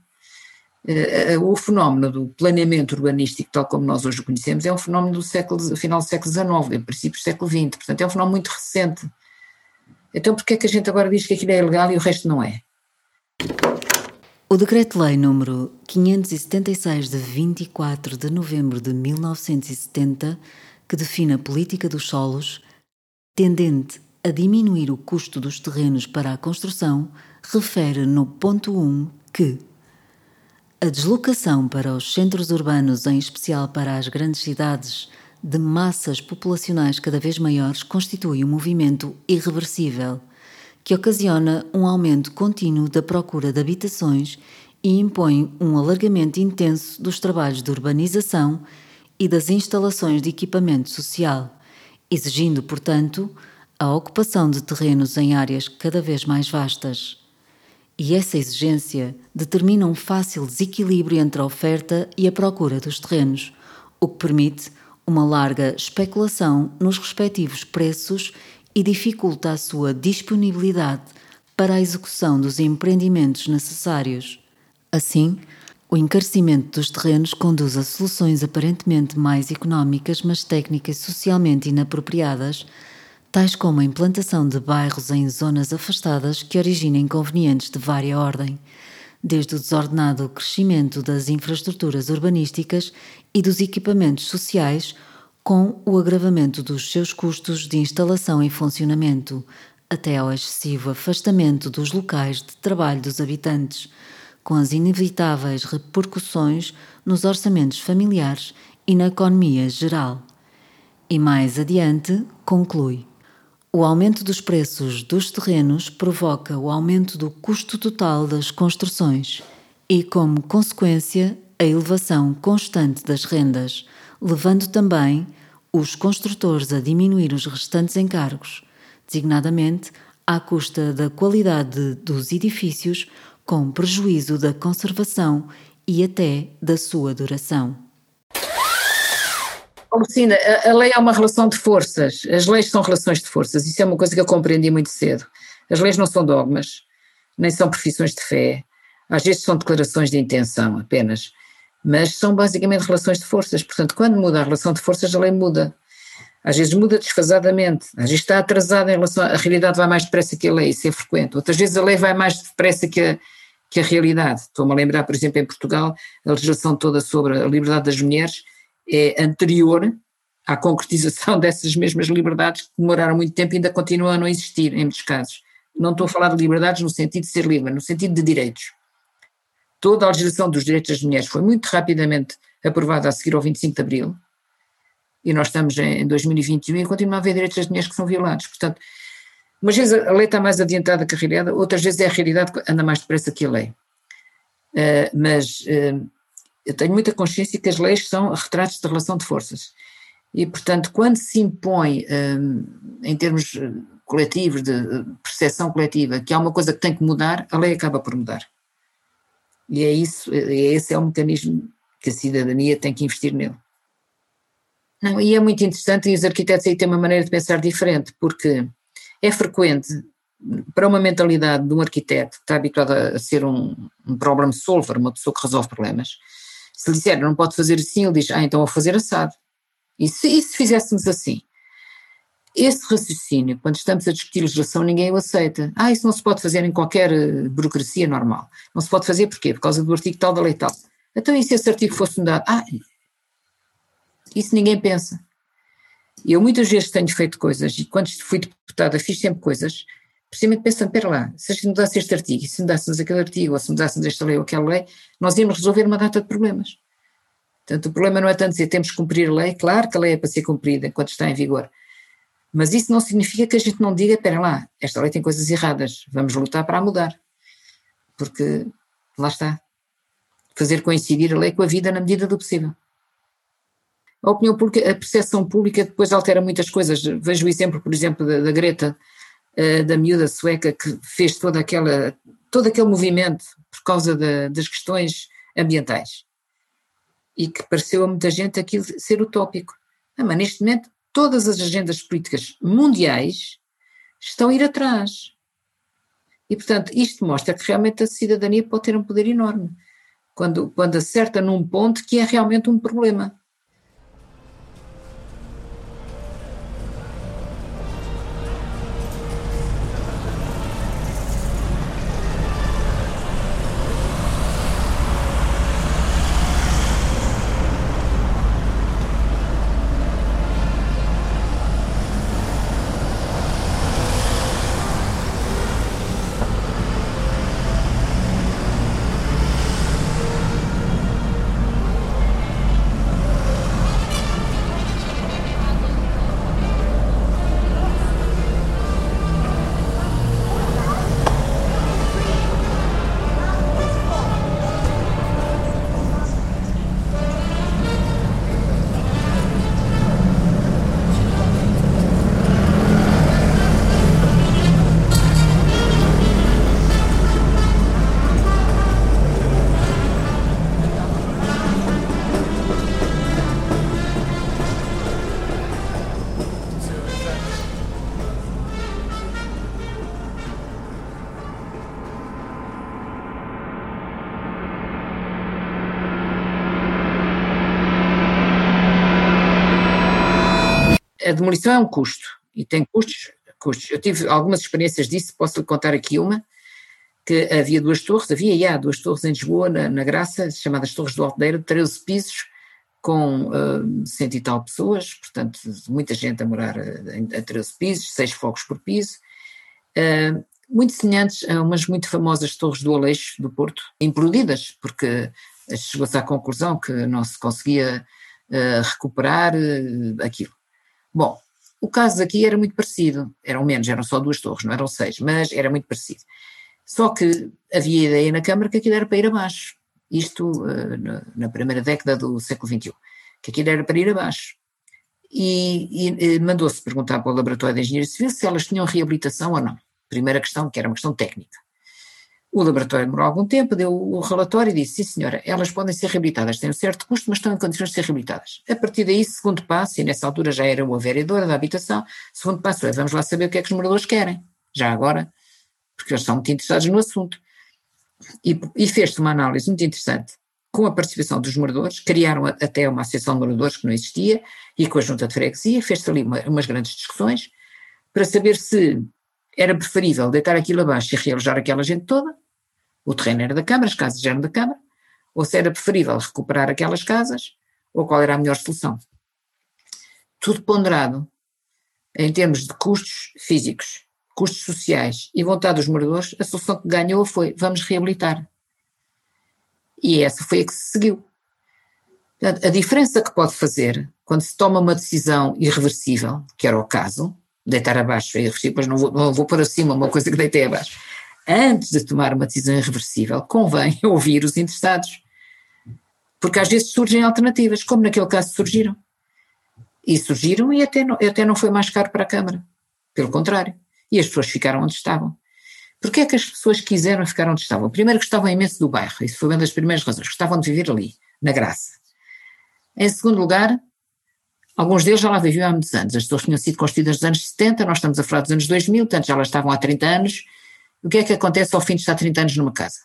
o fenómeno do planeamento urbanístico, tal como nós hoje o conhecemos, é um fenómeno do século, final do século XIX, em princípios do século XX, portanto é um fenómeno muito recente. Então porquê é que a gente agora diz que aquilo é ilegal e o resto não é? O Decreto-Lei número 576 de 24 de novembro de 1970, que define a política dos solos, tendente a diminuir o custo dos terrenos para a construção, refere no ponto 1 que a deslocação para os centros urbanos, em especial para as grandes cidades, de massas populacionais cada vez maiores, constitui um movimento irreversível que ocasiona um aumento contínuo da procura de habitações e impõe um alargamento intenso dos trabalhos de urbanização e das instalações de equipamento social, exigindo, portanto, a ocupação de terrenos em áreas cada vez mais vastas. E essa exigência determina um fácil desequilíbrio entre a oferta e a procura dos terrenos, o que permite uma larga especulação nos respectivos preços e dificulta a sua disponibilidade para a execução dos empreendimentos necessários. Assim, o encarecimento dos terrenos conduz a soluções aparentemente mais económicas, mas técnicas socialmente inapropriadas tais como a implantação de bairros em zonas afastadas que originem inconvenientes de vária ordem, desde o desordenado crescimento das infraestruturas urbanísticas e dos equipamentos sociais, com o agravamento dos seus custos de instalação e funcionamento, até ao excessivo afastamento dos locais de trabalho dos habitantes, com as inevitáveis repercussões nos orçamentos familiares e na economia geral. E mais adiante, conclui. O aumento dos preços dos terrenos provoca o aumento do custo total das construções e, como consequência, a elevação constante das rendas, levando também os construtores a diminuir os restantes encargos, designadamente à custa da qualidade dos edifícios, com prejuízo da conservação e até da sua duração. Lucinda, a, a lei é uma relação de forças, as leis são relações de forças, isso é uma coisa que eu compreendi muito cedo. As leis não são dogmas, nem são profissões de fé, às vezes são declarações de intenção apenas, mas são basicamente relações de forças, portanto, quando muda a relação de forças, a lei muda. Às vezes muda desfasadamente, às vezes está atrasada em relação a realidade vai mais depressa que a lei, isso é frequente. Outras vezes a lei vai mais depressa que a, que a realidade. Estou-me a lembrar, por exemplo, em Portugal, a legislação toda sobre a liberdade das mulheres é anterior à concretização <laughs> dessas mesmas liberdades que demoraram muito tempo e ainda continuam a não existir em muitos casos. Não estou a falar de liberdades no sentido de ser livre, no sentido de direitos. Toda a legislação dos direitos das mulheres foi muito rapidamente aprovada a seguir ao 25 de Abril, e nós estamos em 2021 e continua a haver direitos das mulheres que são violados. Portanto, umas vezes a lei está mais adiantada que a realidade, outras vezes é a realidade que anda mais depressa que a lei. Uh, mas uh, eu tenho muita consciência que as leis são retratos de relação de forças. E, portanto, quando se impõe, um, em termos eh, coletivos, de percepção coletiva, que há uma coisa que tem que mudar, a lei acaba por mudar. E é isso, é, esse é o mecanismo que a cidadania tem que investir nele. Não, e é muito interessante, e os arquitetos aí têm uma maneira de pensar diferente, porque é frequente para uma mentalidade de um arquiteto que está habituado a ser um, um problem solver, uma pessoa que resolve problemas, se lhe disser não pode fazer assim, ele diz, ah, então vou fazer assado. E se, e se fizéssemos assim? Esse raciocínio, quando estamos a discutir legislação, ninguém o aceita. Ah, isso não se pode fazer em qualquer eh, burocracia normal. Não se pode fazer porquê? Por causa do artigo tal da lei tal. Então, e se esse artigo fosse mudado? Ah, isso ninguém pensa. Eu muitas vezes tenho feito coisas, e quando fui deputada fiz sempre coisas, precisamente pensando, espera lá, se a gente mudasse este artigo, se mudássemos aquele artigo, ou se mudássemos esta lei ou aquela lei, nós íamos resolver uma data de problemas. Portanto, o problema não é tanto dizer temos que cumprir a lei, claro que a lei é para ser cumprida enquanto está em vigor, mas isso não significa que a gente não diga, espera lá, esta lei tem coisas erradas, vamos lutar para a mudar. Porque, lá está, fazer coincidir a lei com a vida na medida do possível. A opinião pública, a percepção pública depois altera muitas coisas. Vejo o exemplo, por exemplo, da, da Greta, uh, da miúda sueca que fez toda aquela, todo aquele movimento por causa de, das questões ambientais e que pareceu a muita gente aquilo ser utópico. Ah, mas neste momento todas as agendas políticas mundiais estão a ir atrás. E, portanto, isto mostra que realmente a cidadania pode ter um poder enorme, quando, quando acerta num ponto que é realmente um problema. A demolição é um custo e tem custos, custos. Eu tive algumas experiências disso, posso lhe contar aqui uma, que havia duas torres, havia já duas torres em Lisboa, na, na Graça, chamadas Torres do Alteiro, 13 pisos, com uh, cento e tal pessoas, portanto, muita gente a morar a, a 13 pisos, seis fogos por piso, uh, muito semelhantes a umas muito famosas torres do Aleixo, do Porto, implodidas, porque chegou-se à conclusão que não se conseguia uh, recuperar aquilo. Bom, o caso aqui era muito parecido, eram menos, eram só duas torres, não eram seis, mas era muito parecido. Só que havia ideia na Câmara que aquilo era para ir abaixo, isto uh, na primeira década do século XXI, que aquilo era para ir abaixo. E, e, e mandou-se perguntar para o Laboratório de Engenharia Civil se elas tinham reabilitação ou não. Primeira questão, que era uma questão técnica. O laboratório demorou algum tempo, deu o relatório e disse: sim, senhora, elas podem ser reabilitadas, têm um certo custo, mas estão em condições de ser reabilitadas. A partir daí, segundo passo, e nessa altura já era a vereadora da habitação, segundo passo é: vamos lá saber o que é que os moradores querem, já agora, porque eles estão muito interessados no assunto. E, e fez-se uma análise muito interessante com a participação dos moradores, criaram até uma associação de moradores que não existia, e com a junta de freguesia, fez-se ali uma, umas grandes discussões para saber se era preferível deitar aquilo abaixo e realojar aquela gente toda, o terreno era da Câmara, as casas eram da Câmara, ou se era preferível recuperar aquelas casas, ou qual era a melhor solução. Tudo ponderado em termos de custos físicos, custos sociais e vontade dos moradores, a solução que ganhou foi vamos reabilitar. E essa foi a que se seguiu. Portanto, a diferença que pode fazer quando se toma uma decisão irreversível, que era o caso, deitar abaixo, e depois não vou, não vou pôr acima uma coisa que deitei abaixo. Antes de tomar uma decisão irreversível, convém <laughs> ouvir os interessados. Porque às vezes surgem alternativas, como naquele caso surgiram. E surgiram e até não, até não foi mais caro para a Câmara. Pelo contrário. E as pessoas ficaram onde estavam. Porquê é que as pessoas quiseram ficar onde estavam? Primeiro, gostavam imenso do bairro, isso foi uma das primeiras razões. Gostavam de viver ali, na Graça. Em segundo lugar, Alguns deles já lá viviam há muitos anos, as pessoas tinham sido construídas nos anos 70, nós estamos a falar dos anos 2000, portanto já lá estavam há 30 anos. O que é que acontece ao fim de estar 30 anos numa casa?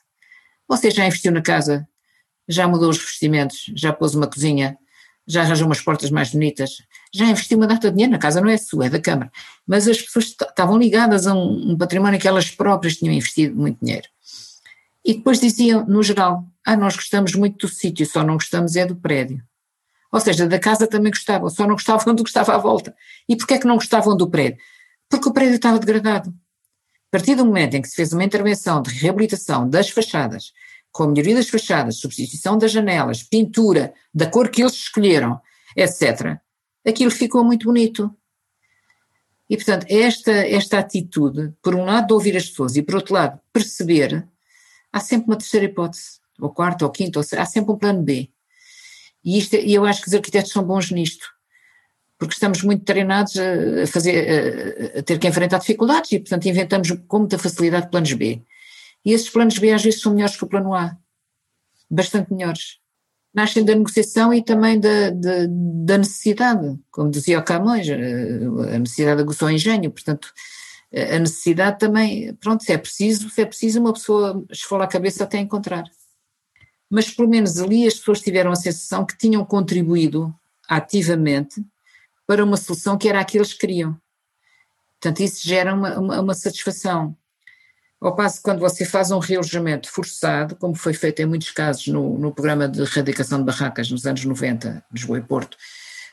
Você já investiu na casa, já mudou os vestimentos, já pôs uma cozinha, já arranjou umas portas mais bonitas, já investiu uma data de dinheiro na casa, não é sua, é da Câmara. Mas as pessoas estavam ligadas a um, um património que elas próprias tinham investido muito dinheiro. E depois diziam, no geral, ah, nós gostamos muito do sítio, só não gostamos é do prédio. Ou seja, da casa também gostavam, só não gostavam do que estava à volta. E porquê é que não gostavam do prédio? Porque o prédio estava degradado. A partir do momento em que se fez uma intervenção de reabilitação das fachadas, com a melhoria das fachadas, substituição das janelas, pintura, da cor que eles escolheram, etc., aquilo ficou muito bonito. E, portanto, esta, esta atitude, por um lado, de ouvir as pessoas e, por outro lado, perceber, há sempre uma terceira hipótese, ou quarta, ou quinta, ou há sempre um plano B. E, isto, e eu acho que os arquitetos são bons nisto, porque estamos muito treinados a, fazer, a, a ter que enfrentar dificuldades e, portanto, inventamos com muita facilidade planos B. E esses planos B às vezes são melhores que o plano A, bastante melhores. Nascem da negociação e também da, da, da necessidade, como dizia o Camões, a necessidade aguçou o engenho, portanto, a necessidade também, pronto, se é preciso, se é preciso uma pessoa esfola a cabeça até encontrar mas pelo menos ali as pessoas tiveram a sensação que tinham contribuído ativamente para uma solução que era aquilo que eles queriam. Portanto, isso gera uma, uma, uma satisfação. Ao passo que quando você faz um realojamento forçado, como foi feito em muitos casos no, no programa de erradicação de barracas nos anos 90, Lisboa e Porto,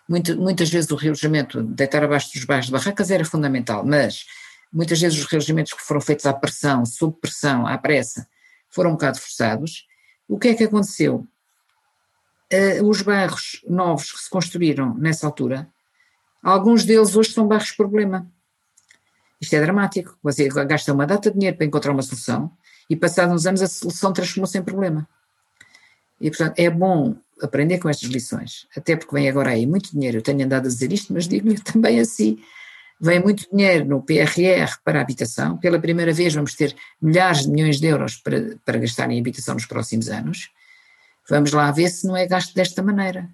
muito, muitas vezes o realojamento, deitar abaixo dos bairros de barracas era fundamental, mas muitas vezes os realojamentos que foram feitos à pressão, sob pressão, à pressa, foram um bocado forçados, o que é que aconteceu? Uh, os bairros novos que se construíram nessa altura, alguns deles hoje são bairros problema. Isto é dramático. Você gasta uma data de dinheiro para encontrar uma solução e, passados uns anos, a solução transformou-se em problema. E, portanto, é bom aprender com estas lições, até porque vem agora aí muito dinheiro. Eu tenho andado a dizer isto, mas digo-lhe também assim: vem muito dinheiro no PRR para a habitação. Pela primeira vez vamos ter milhares de milhões de euros para, para gastar em habitação nos próximos anos. Vamos lá ver se não é gasto desta maneira.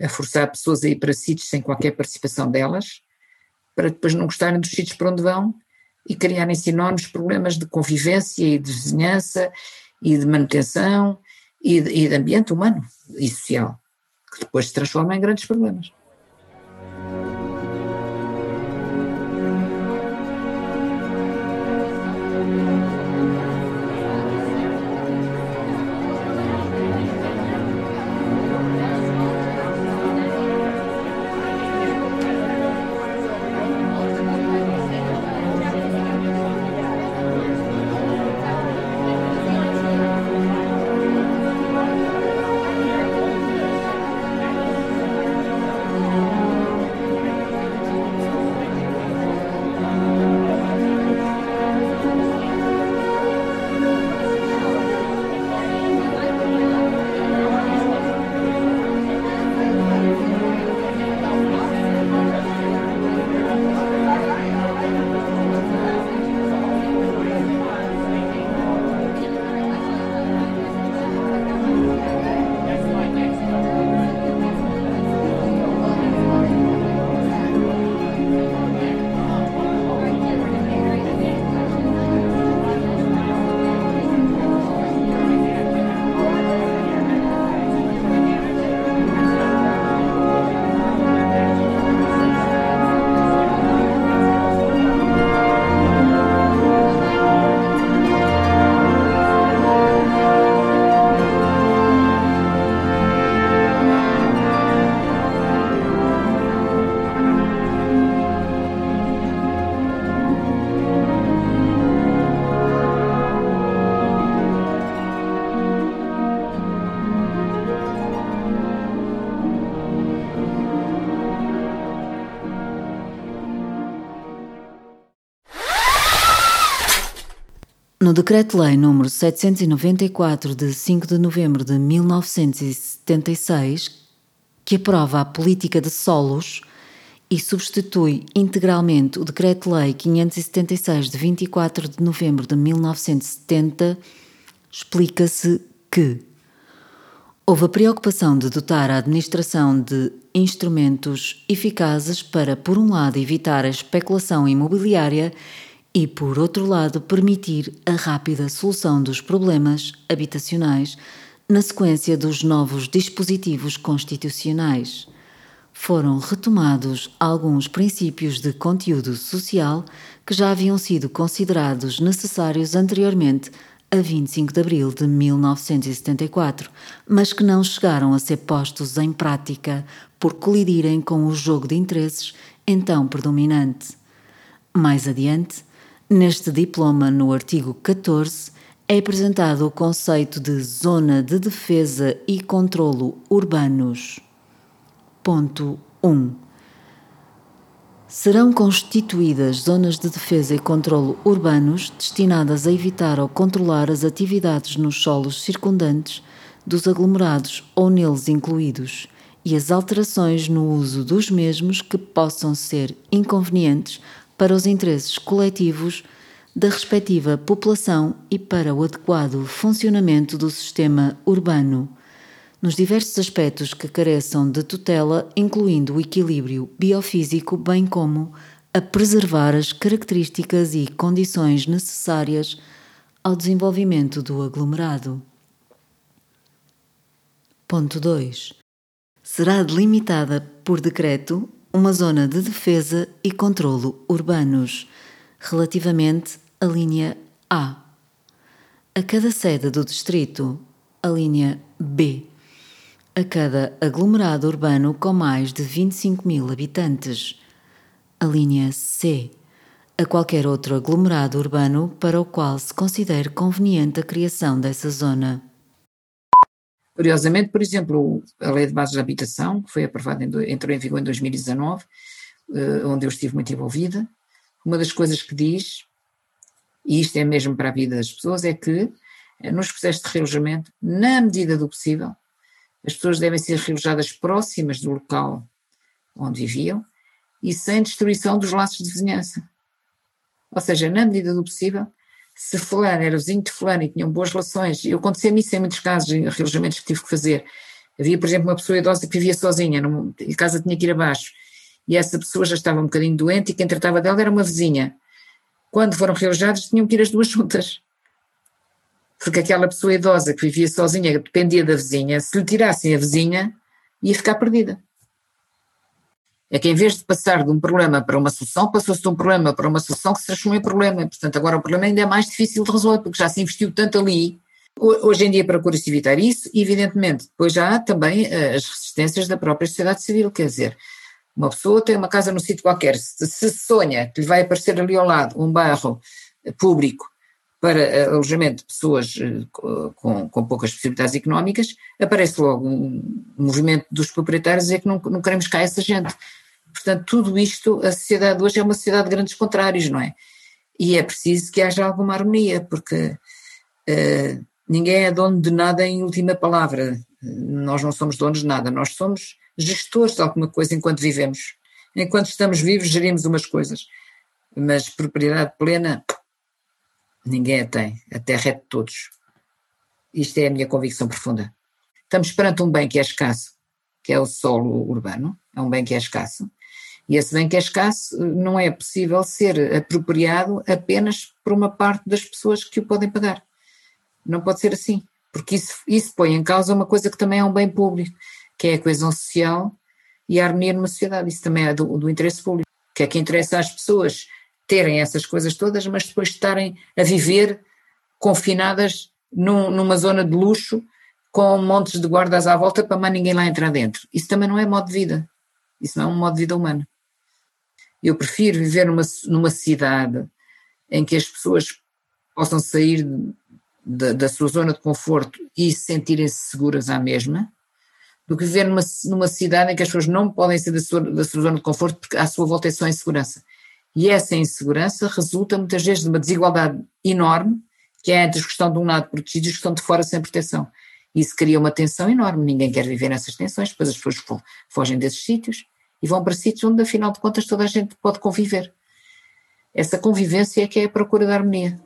A forçar pessoas a ir para sítios sem qualquer participação delas, para depois não gostarem dos sítios para onde vão e criarem-se enormes problemas de convivência e de vizinhança e de manutenção e de, e de ambiente humano e social, que depois se transformam em grandes problemas. No Decreto-Lei nº 794 de 5 de novembro de 1976, que aprova a política de solos e substitui integralmente o Decreto-Lei 576 de 24 de novembro de 1970, explica-se que houve a preocupação de dotar a administração de instrumentos eficazes para, por um lado, evitar a especulação imobiliária e, por outro lado, permitir a rápida solução dos problemas habitacionais na sequência dos novos dispositivos constitucionais. Foram retomados alguns princípios de conteúdo social que já haviam sido considerados necessários anteriormente a 25 de abril de 1974, mas que não chegaram a ser postos em prática por colidirem com o jogo de interesses então predominante. Mais adiante, neste diploma, no artigo 14, é apresentado o conceito de Zona de Defesa e Controlo Urbanos. Ponto 1. Serão constituídas zonas de defesa e controlo urbanos destinadas a evitar ou controlar as atividades nos solos circundantes dos aglomerados ou neles incluídos e as alterações no uso dos mesmos que possam ser inconvenientes para os interesses coletivos da respectiva população e para o adequado funcionamento do sistema urbano, nos diversos aspectos que careçam de tutela, incluindo o equilíbrio biofísico, bem como a preservar as características e condições necessárias ao desenvolvimento do aglomerado. Ponto 2 será delimitada por decreto uma zona de defesa e controlo urbanos, relativamente à linha A. A cada sede do distrito, a linha B. A cada aglomerado urbano com mais de 25 mil habitantes, a linha C. A qualquer outro aglomerado urbano para o qual se considere conveniente a criação dessa zona. Curiosamente, por exemplo, a Lei de Bases de Habitação, que foi aprovada, em, entrou em vigor em 2019, eh, onde eu estive muito envolvida, uma das coisas que diz, e isto é mesmo para a vida das pessoas, é que eh, nos processos de realojamento, na medida do possível, as pessoas devem ser realojadas próximas do local onde viviam e sem destruição dos laços de vizinhança. Ou seja, na medida do possível, se fulano era vizinho de fulano e tinham boas relações, eu aconteceu-me isso em muitos casos, em relojamentos que tive que fazer. Havia, por exemplo, uma pessoa idosa que vivia sozinha, numa, a casa tinha que ir abaixo, e essa pessoa já estava um bocadinho doente e quem tratava dela era uma vizinha. Quando foram realojados tinham que ir as duas <laughs> juntas. Porque aquela pessoa idosa que vivia sozinha, dependia da vizinha, se lhe tirassem a vizinha, ia ficar perdida é que em vez de passar de um problema para uma solução, passou-se de um problema para uma solução que se transformou em problema. Portanto, agora o problema ainda é mais difícil de resolver, porque já se investiu tanto ali. Hoje em dia, procura-se evitar isso, e evidentemente, depois já há também eh, as resistências da própria sociedade civil, quer dizer, uma pessoa tem uma casa num sítio qualquer, se, se sonha que lhe vai aparecer ali ao lado um bairro público para eh, alojamento de pessoas eh, com, com poucas possibilidades económicas, aparece logo um movimento dos proprietários a dizer que não, não queremos cá essa gente. Portanto, tudo isto, a sociedade hoje é uma sociedade de grandes contrários, não é? E é preciso que haja alguma harmonia, porque uh, ninguém é dono de nada em última palavra. Nós não somos donos de nada, nós somos gestores de alguma coisa enquanto vivemos. Enquanto estamos vivos, gerimos umas coisas, mas propriedade plena, ninguém a tem. A terra é de todos. Isto é a minha convicção profunda. Estamos perante um bem que é escasso, que é o solo urbano, é um bem que é escasso, e esse bem que é escasso não é possível ser apropriado apenas por uma parte das pessoas que o podem pagar. Não pode ser assim, porque isso, isso põe em causa uma coisa que também é um bem público, que é a coesão social e a harmonia numa sociedade. Isso também é do, do interesse público, que é que interessa às pessoas terem essas coisas todas, mas depois estarem a viver confinadas num, numa zona de luxo com montes de guardas à volta para mais ninguém lá entrar dentro. Isso também não é modo de vida. Isso não é um modo de vida humano. Eu prefiro viver numa, numa cidade em que as pessoas possam sair da, da sua zona de conforto e sentirem-se seguras à mesma, do que viver numa, numa cidade em que as pessoas não podem sair da sua, da sua zona de conforto porque à sua volta é só insegurança. E essa insegurança resulta muitas vezes de uma desigualdade enorme que é antes os que estão de um lado protegidos e os que estão de fora sem proteção. Isso cria uma tensão enorme, ninguém quer viver nessas tensões, depois as pessoas fogem desses sítios e vão para sítios onde, afinal de contas, toda a gente pode conviver. Essa convivência é que é a procura da harmonia.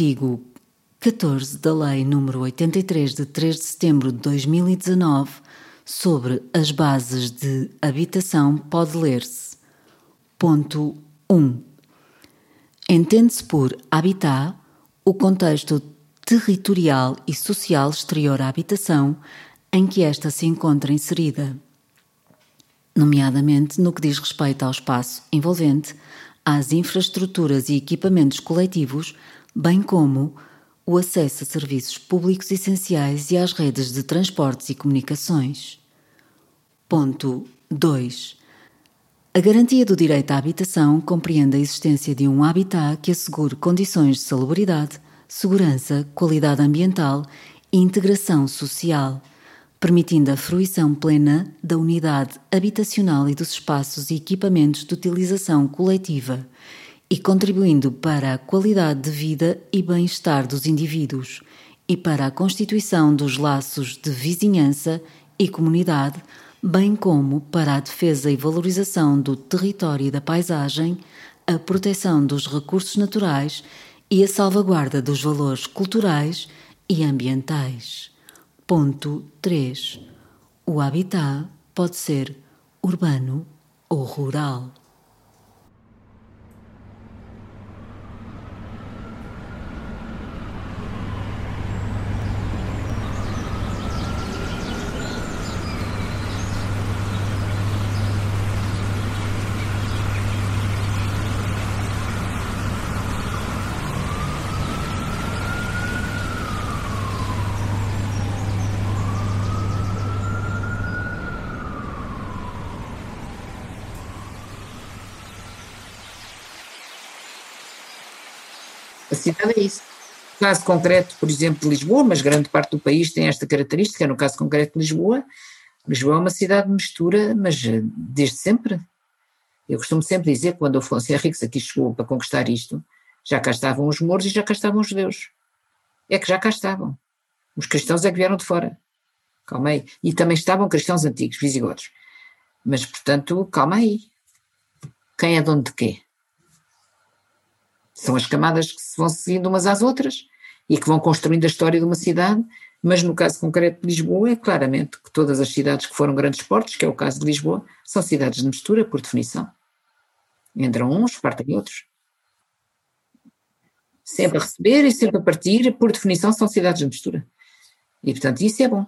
Artigo 14 da Lei nº 83 de 3 de setembro de 2019 sobre as bases de habitação pode ler-se. Ponto 1. Entende-se por habitat o contexto territorial e social exterior à habitação em que esta se encontra inserida, nomeadamente no que diz respeito ao espaço envolvente, às infraestruturas e equipamentos coletivos bem como o acesso a serviços públicos essenciais e às redes de transportes e comunicações. Ponto 2. A garantia do direito à habitação compreende a existência de um habitat que assegure condições de salubridade, segurança, qualidade ambiental e integração social, permitindo a fruição plena da unidade habitacional e dos espaços e equipamentos de utilização coletiva e contribuindo para a qualidade de vida e bem-estar dos indivíduos e para a constituição dos laços de vizinhança e comunidade, bem como para a defesa e valorização do território e da paisagem, a proteção dos recursos naturais e a salvaguarda dos valores culturais e ambientais. Ponto 3. O habitat pode ser urbano ou rural. Cidade é isso. No caso concreto, por exemplo, de Lisboa, mas grande parte do país tem esta característica, no caso concreto de Lisboa, Lisboa é uma cidade de mistura, mas eh, desde sempre. Eu costumo sempre dizer que quando Afonso Henriques aqui chegou para conquistar isto, já cá estavam os mouros e já cá estavam os judeus. É que já cá estavam. Os cristãos é que vieram de fora. Calma aí. E também estavam cristãos antigos, visigodos. Mas, portanto, calma aí. Quem é dono de quê? São as camadas que se vão seguindo umas às outras e que vão construindo a história de uma cidade, mas no caso concreto de Lisboa é claramente que todas as cidades que foram grandes portos, que é o caso de Lisboa, são cidades de mistura, por definição. Entram uns, partem outros. Sempre a receber e sempre a partir, por definição, são cidades de mistura. E, portanto, isso é bom.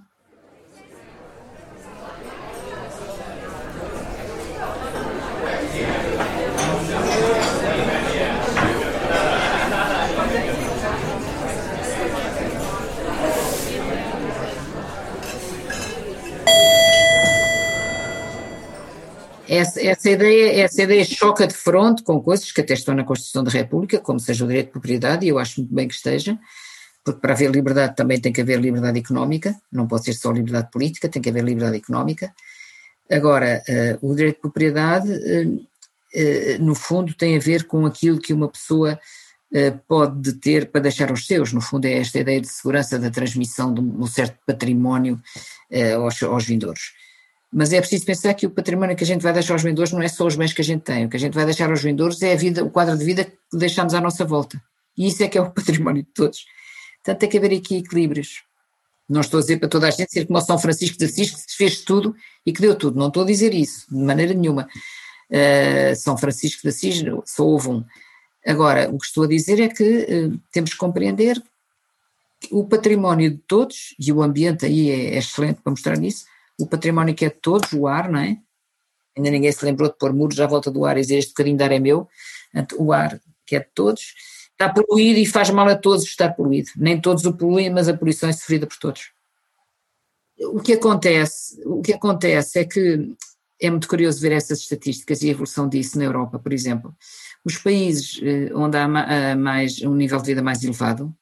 Essa, essa, ideia, essa ideia choca de fronte com coisas que até estão na Constituição da República, como seja o direito de propriedade, e eu acho muito bem que esteja, porque para haver liberdade também tem que haver liberdade económica, não pode ser só liberdade política, tem que haver liberdade económica. Agora, uh, o direito de propriedade, uh, uh, no fundo, tem a ver com aquilo que uma pessoa pode ter para deixar aos seus, no fundo é esta ideia de segurança da transmissão de um certo património aos, aos. Mas é preciso pensar que o património que a gente vai deixar aos vendedores não é só os bens que a gente tem. O que a gente vai deixar aos vendedores é a vida, o quadro de vida que deixamos à nossa volta. E isso é que é o <laughs> património de todos. Portanto, tem que haver aqui equilíbrios. Não estou a dizer para toda a gente ser como São Francisco de Assis, que fez tudo e que deu tudo. Não estou a dizer isso, de maneira nenhuma. Uh, São Francisco de Assis só houve um. Agora, o que estou a dizer é que uh, temos que compreender o património de todos, e o ambiente aí é, é excelente para mostrar isso, o património que é de todos, o ar, não é? Ainda ninguém se lembrou de pôr muros à volta do ar e dizer este bocadinho de ar é meu, o ar que é de todos, está poluído e faz mal a todos estar poluído. Nem todos o poluem, mas a poluição é sofrida por todos. O que acontece, o que acontece é que é muito curioso ver essas estatísticas e a evolução disso na Europa, por exemplo. Os países eh, onde há mais, um nível de vida mais elevado,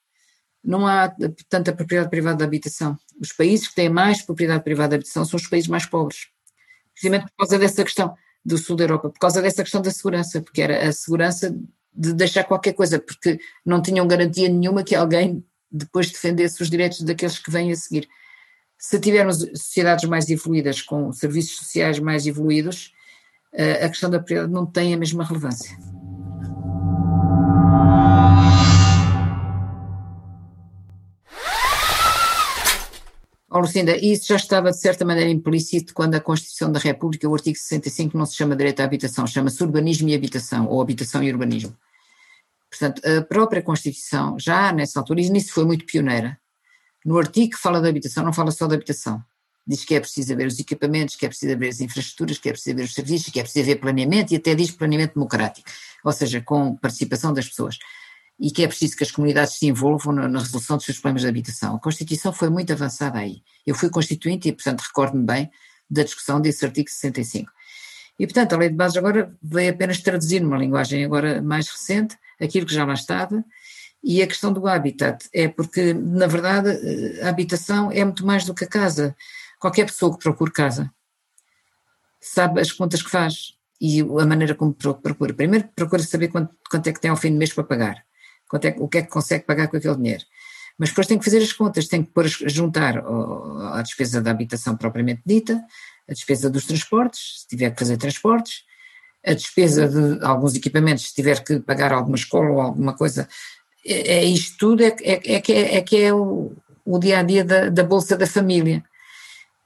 não há tanta propriedade privada de habitação. Os países que têm mais propriedade privada de habitação são os países mais pobres. Precisamente por causa dessa questão do sul da Europa, por causa dessa questão da segurança, porque era a segurança de deixar qualquer coisa, porque não tinham garantia nenhuma que alguém depois defendesse os direitos daqueles que vêm a seguir. Se tivermos sociedades mais evoluídas, com serviços sociais mais evoluídos, eh, a questão da propriedade não tem a mesma relevância. Oh, Lucinda, isso já estava de certa maneira implícito quando a Constituição da República, o artigo 65, não se chama direito à habitação, chama-se urbanismo e habitação, ou habitação e urbanismo. Portanto, a própria Constituição, já nessa altura, e nisso foi muito pioneira, no artigo que fala da habitação, não fala só da habitação. Diz que é preciso haver os equipamentos, que é preciso haver as infraestruturas, que é preciso haver os serviços, que é preciso haver planeamento e até diz planeamento democrático, ou seja, com participação das pessoas e que é preciso que as comunidades se envolvam na, na, resolução dos seus problemas de habitação. A Constituição foi muito avançada aí. Eu fui constituinte e, portanto, recordo-me bem da discussão desse artigo 65. E, portanto, a Lei de Bases agora veio apenas traduzir numa linguagem agora mais recente aquilo que já lá estava e a questão do habitat é porque, na verdade, a habitação é muito mais do que a casa. Qualquer pessoa que procure casa sabe as contas que faz e a maneira como procura. Primeiro procura saber quanto, quanto é que tem ao fim do mês para pagar é, o que é que consegue pagar com aquele dinheiro. Mas depois tem que fazer as contas, tem que pôr, juntar a despesa da habitação propriamente dita, a despesa dos transportes, se tiver que fazer transportes, a despesa de alguns equipamentos, se tiver que pagar alguma escola ou alguma coisa, é, é isto tudo, é, é, é, que é, é que é o, dia a dia da, da bolsa da família.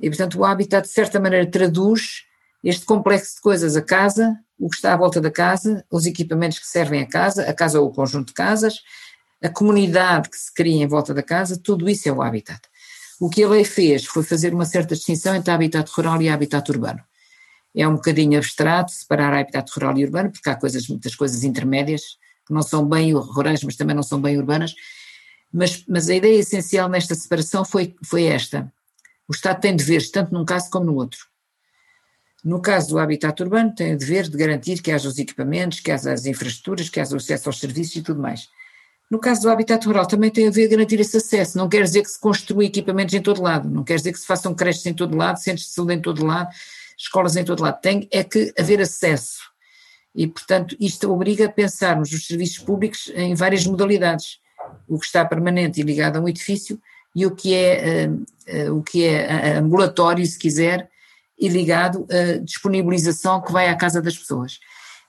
E portanto o habitat de certa maneira traduz este complexo de coisas, a casa, o que está à volta da casa, os equipamentos que servem a casa, a casa ou o conjunto de casas, a comunidade que se cria em volta da casa, tudo isso é o habitat. O que a lei fez foi fazer uma certa distinção entre habitat rural e habitat urbano. É um bocadinho abstrato separar habitat rural e urbano, porque há coisas, muitas coisas intermédias, que não são bem rurais, mas também não são bem urbanas. Mas, mas a ideia essencial nesta separação foi, foi esta. O Estado tem deveres, tanto num caso como no outro. No caso do habitat urbano, tem o dever de garantir que haja os equipamentos, que haja as infraestruturas, que haja o acesso aos serviços e tudo mais. No caso do habitat rural, também tem a ver garantir esse acesso. Não quer dizer que se construa equipamentos em todo lado, não quer dizer que se façam creches em todo lado, centros de saúde em todo lado, escolas em todo lado. Tem é que haver acesso. E, portanto, isto obriga a pensarmos os serviços públicos em várias modalidades. O que está permanente e ligado a um edifício e o que é, uh, uh, o que é ambulatório, se quiser, e ligado à disponibilização que vai à casa das pessoas.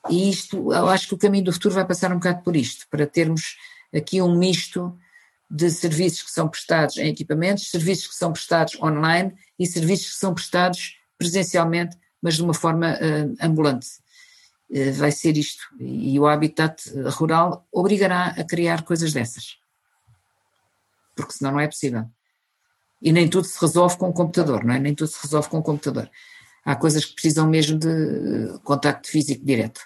E isto, eu acho que o caminho do futuro vai passar um bocado por isto, para termos aqui um misto de serviços que são prestados em equipamentos, serviços que são prestados online e serviços que são prestados presencialmente, mas de uma forma uh, ambulante. Uh, vai ser isto. E o habitat rural obrigará a criar coisas dessas. Porque senão não é possível. E nem tudo se resolve com o computador, não é? Nem tudo se resolve com o computador. Há coisas que precisam mesmo de eh, contacto físico direto.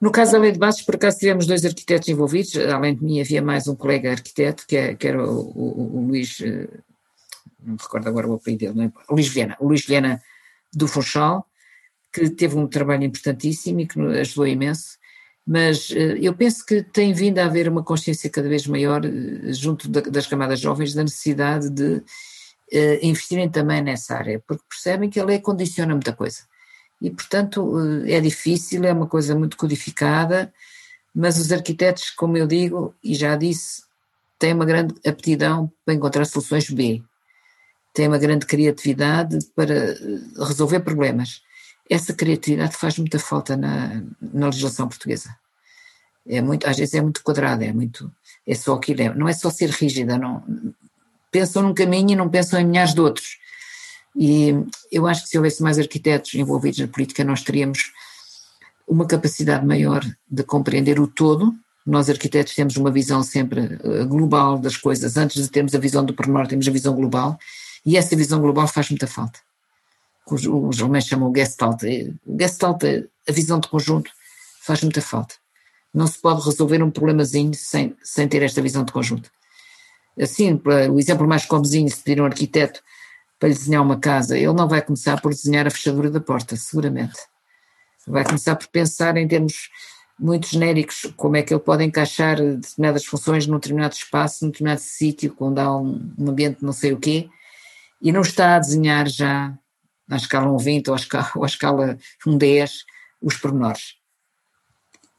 No caso da lei de bases, por acaso tivemos dois arquitetos envolvidos, além de mim havia mais um colega arquiteto, que, é, que era o, o, o, Luís, eh, não me recordo agora o apelido dele, não é? Luís Viana, o Luís Viana do Funchal, que teve um trabalho importantíssimo e que ajudou imenso, mas eh, eu penso que tem vindo a haver uma consciência cada vez maior eh, junto das camadas jovens da necessidade de eh, investirem também nessa área, porque percebem que a lei condiciona muita coisa. E, portanto, é difícil, é uma coisa muito codificada, mas os arquitetos, como eu digo e já disse, têm uma grande aptidão para encontrar soluções B, têm uma grande criatividade para resolver problemas essa criatividade faz muita falta na, na legislação portuguesa. É muito, às vezes é muito quadrada, é muito, é só aquilo, é, não é só ser rígida, não, pensam num caminho e não pensam em milhares de outros. E eu acho que se houvesse mais arquitetos envolvidos na política, nós teríamos uma capacidade maior de compreender o todo, Nós arquitetos temos uma visão sempre eh, global das coisas. Antes de termos a visão do pormenor, temos a visão global. E essa visão global faz muita falta. Os, alemães chamam Gestalt. Eh, o Gestalt, a visão de conjunto, faz muita falta. Não se pode resolver um problemazinho sem, sem ter esta visão de conjunto. Assim, o exemplo mais comozinho, se pedir um arquiteto para lhe desenhar uma casa, ele não vai começar por desenhar a fechadura da porta, seguramente. Vai começar por pensar em termos muito genéricos, como é que ele pode encaixar determinadas funções num determinado espaço, num determinado sítio, onde há um, um ambiente não sei o quê, e não está a desenhar já na escala 1,20 ou à escala, ou à escala 1,10 os pormenores.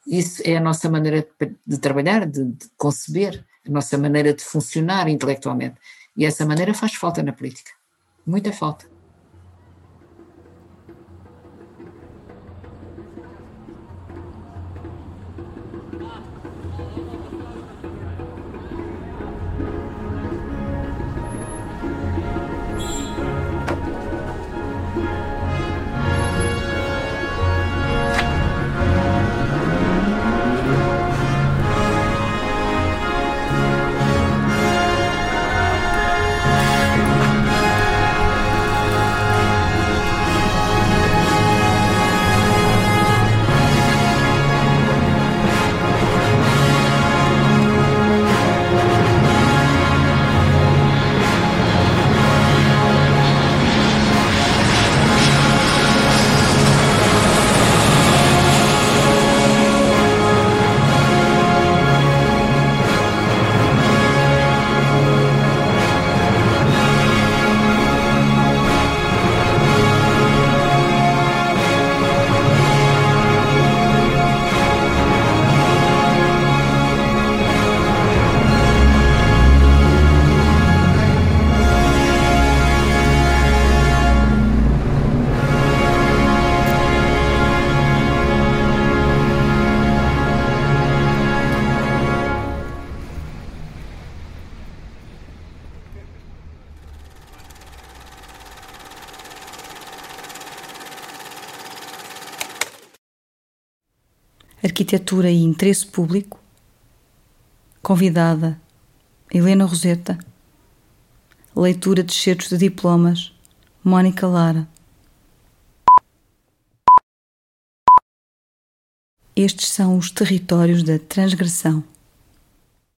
Isso é a nossa maneira de trabalhar, de, de, conceber, a nossa maneira de funcionar intelectualmente. E essa maneira faz falta na política. Muita falta. Arquitetura e Interesse Público. Convidada Helena Roseta. Leitura de excertos de diplomas Mónica Lara. Estes são os territórios da transgressão.